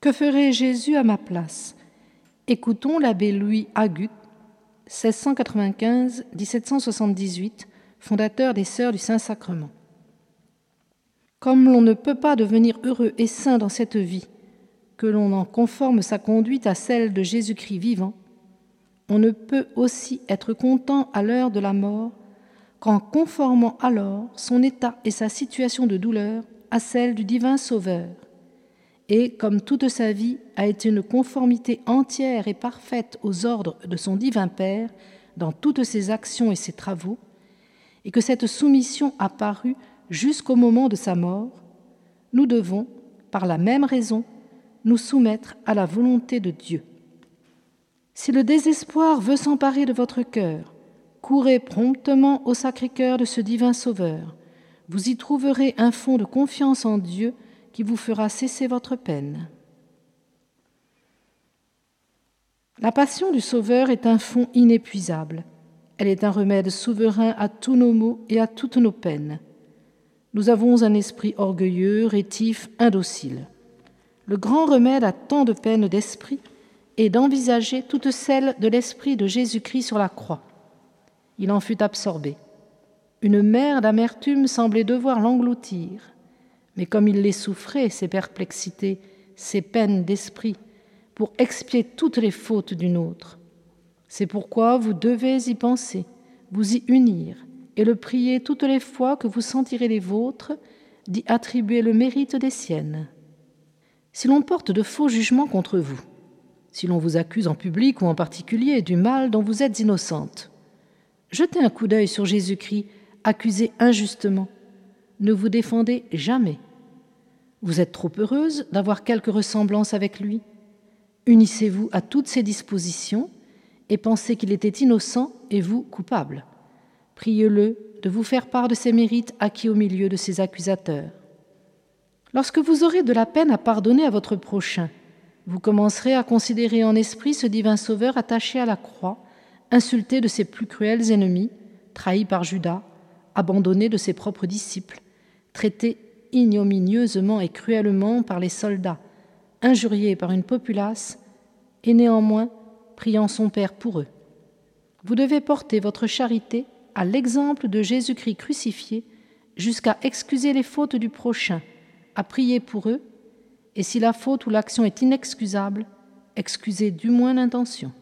Que ferait Jésus à ma place? Écoutons l'abbé Louis Agut, 1695-1778, fondateur des Sœurs du Saint-Sacrement. Comme l'on ne peut pas devenir heureux et saint dans cette vie, que l'on en conforme sa conduite à celle de Jésus-Christ vivant, on ne peut aussi être content à l'heure de la mort qu'en conformant alors son état et sa situation de douleur à celle du divin Sauveur. Et comme toute sa vie a été une conformité entière et parfaite aux ordres de son divin Père dans toutes ses actions et ses travaux, et que cette soumission a paru jusqu'au moment de sa mort, nous devons, par la même raison, nous soumettre à la volonté de Dieu. Si le désespoir veut s'emparer de votre cœur, courez promptement au Sacré-Cœur de ce divin Sauveur. Vous y trouverez un fond de confiance en Dieu qui vous fera cesser votre peine. La passion du Sauveur est un fond inépuisable. Elle est un remède souverain à tous nos maux et à toutes nos peines. Nous avons un esprit orgueilleux, rétif, indocile. Le grand remède à tant de peines d'esprit est d'envisager toutes celles de l'esprit de Jésus-Christ sur la croix. Il en fut absorbé. Une mer d'amertume semblait devoir l'engloutir. Mais comme il les souffrait, ces perplexités, ces peines d'esprit, pour expier toutes les fautes d'une autre, c'est pourquoi vous devez y penser, vous y unir, et le prier toutes les fois que vous sentirez les vôtres, d'y attribuer le mérite des siennes. Si l'on porte de faux jugements contre vous, si l'on vous accuse en public ou en particulier du mal dont vous êtes innocente, jetez un coup d'œil sur Jésus-Christ, accusé injustement. Ne vous défendez jamais. Vous êtes trop heureuse d'avoir quelque ressemblance avec lui. Unissez-vous à toutes ses dispositions et pensez qu'il était innocent et vous coupable. Priez-le de vous faire part de ses mérites acquis au milieu de ses accusateurs. Lorsque vous aurez de la peine à pardonner à votre prochain, vous commencerez à considérer en esprit ce divin Sauveur attaché à la croix, insulté de ses plus cruels ennemis, trahi par Judas, abandonné de ses propres disciples, traité ignominieusement et cruellement par les soldats, injurié par une populace, et néanmoins priant son Père pour eux. Vous devez porter votre charité à l'exemple de Jésus-Christ crucifié jusqu'à excuser les fautes du prochain, à prier pour eux, et si la faute ou l'action est inexcusable, excusez du moins l'intention.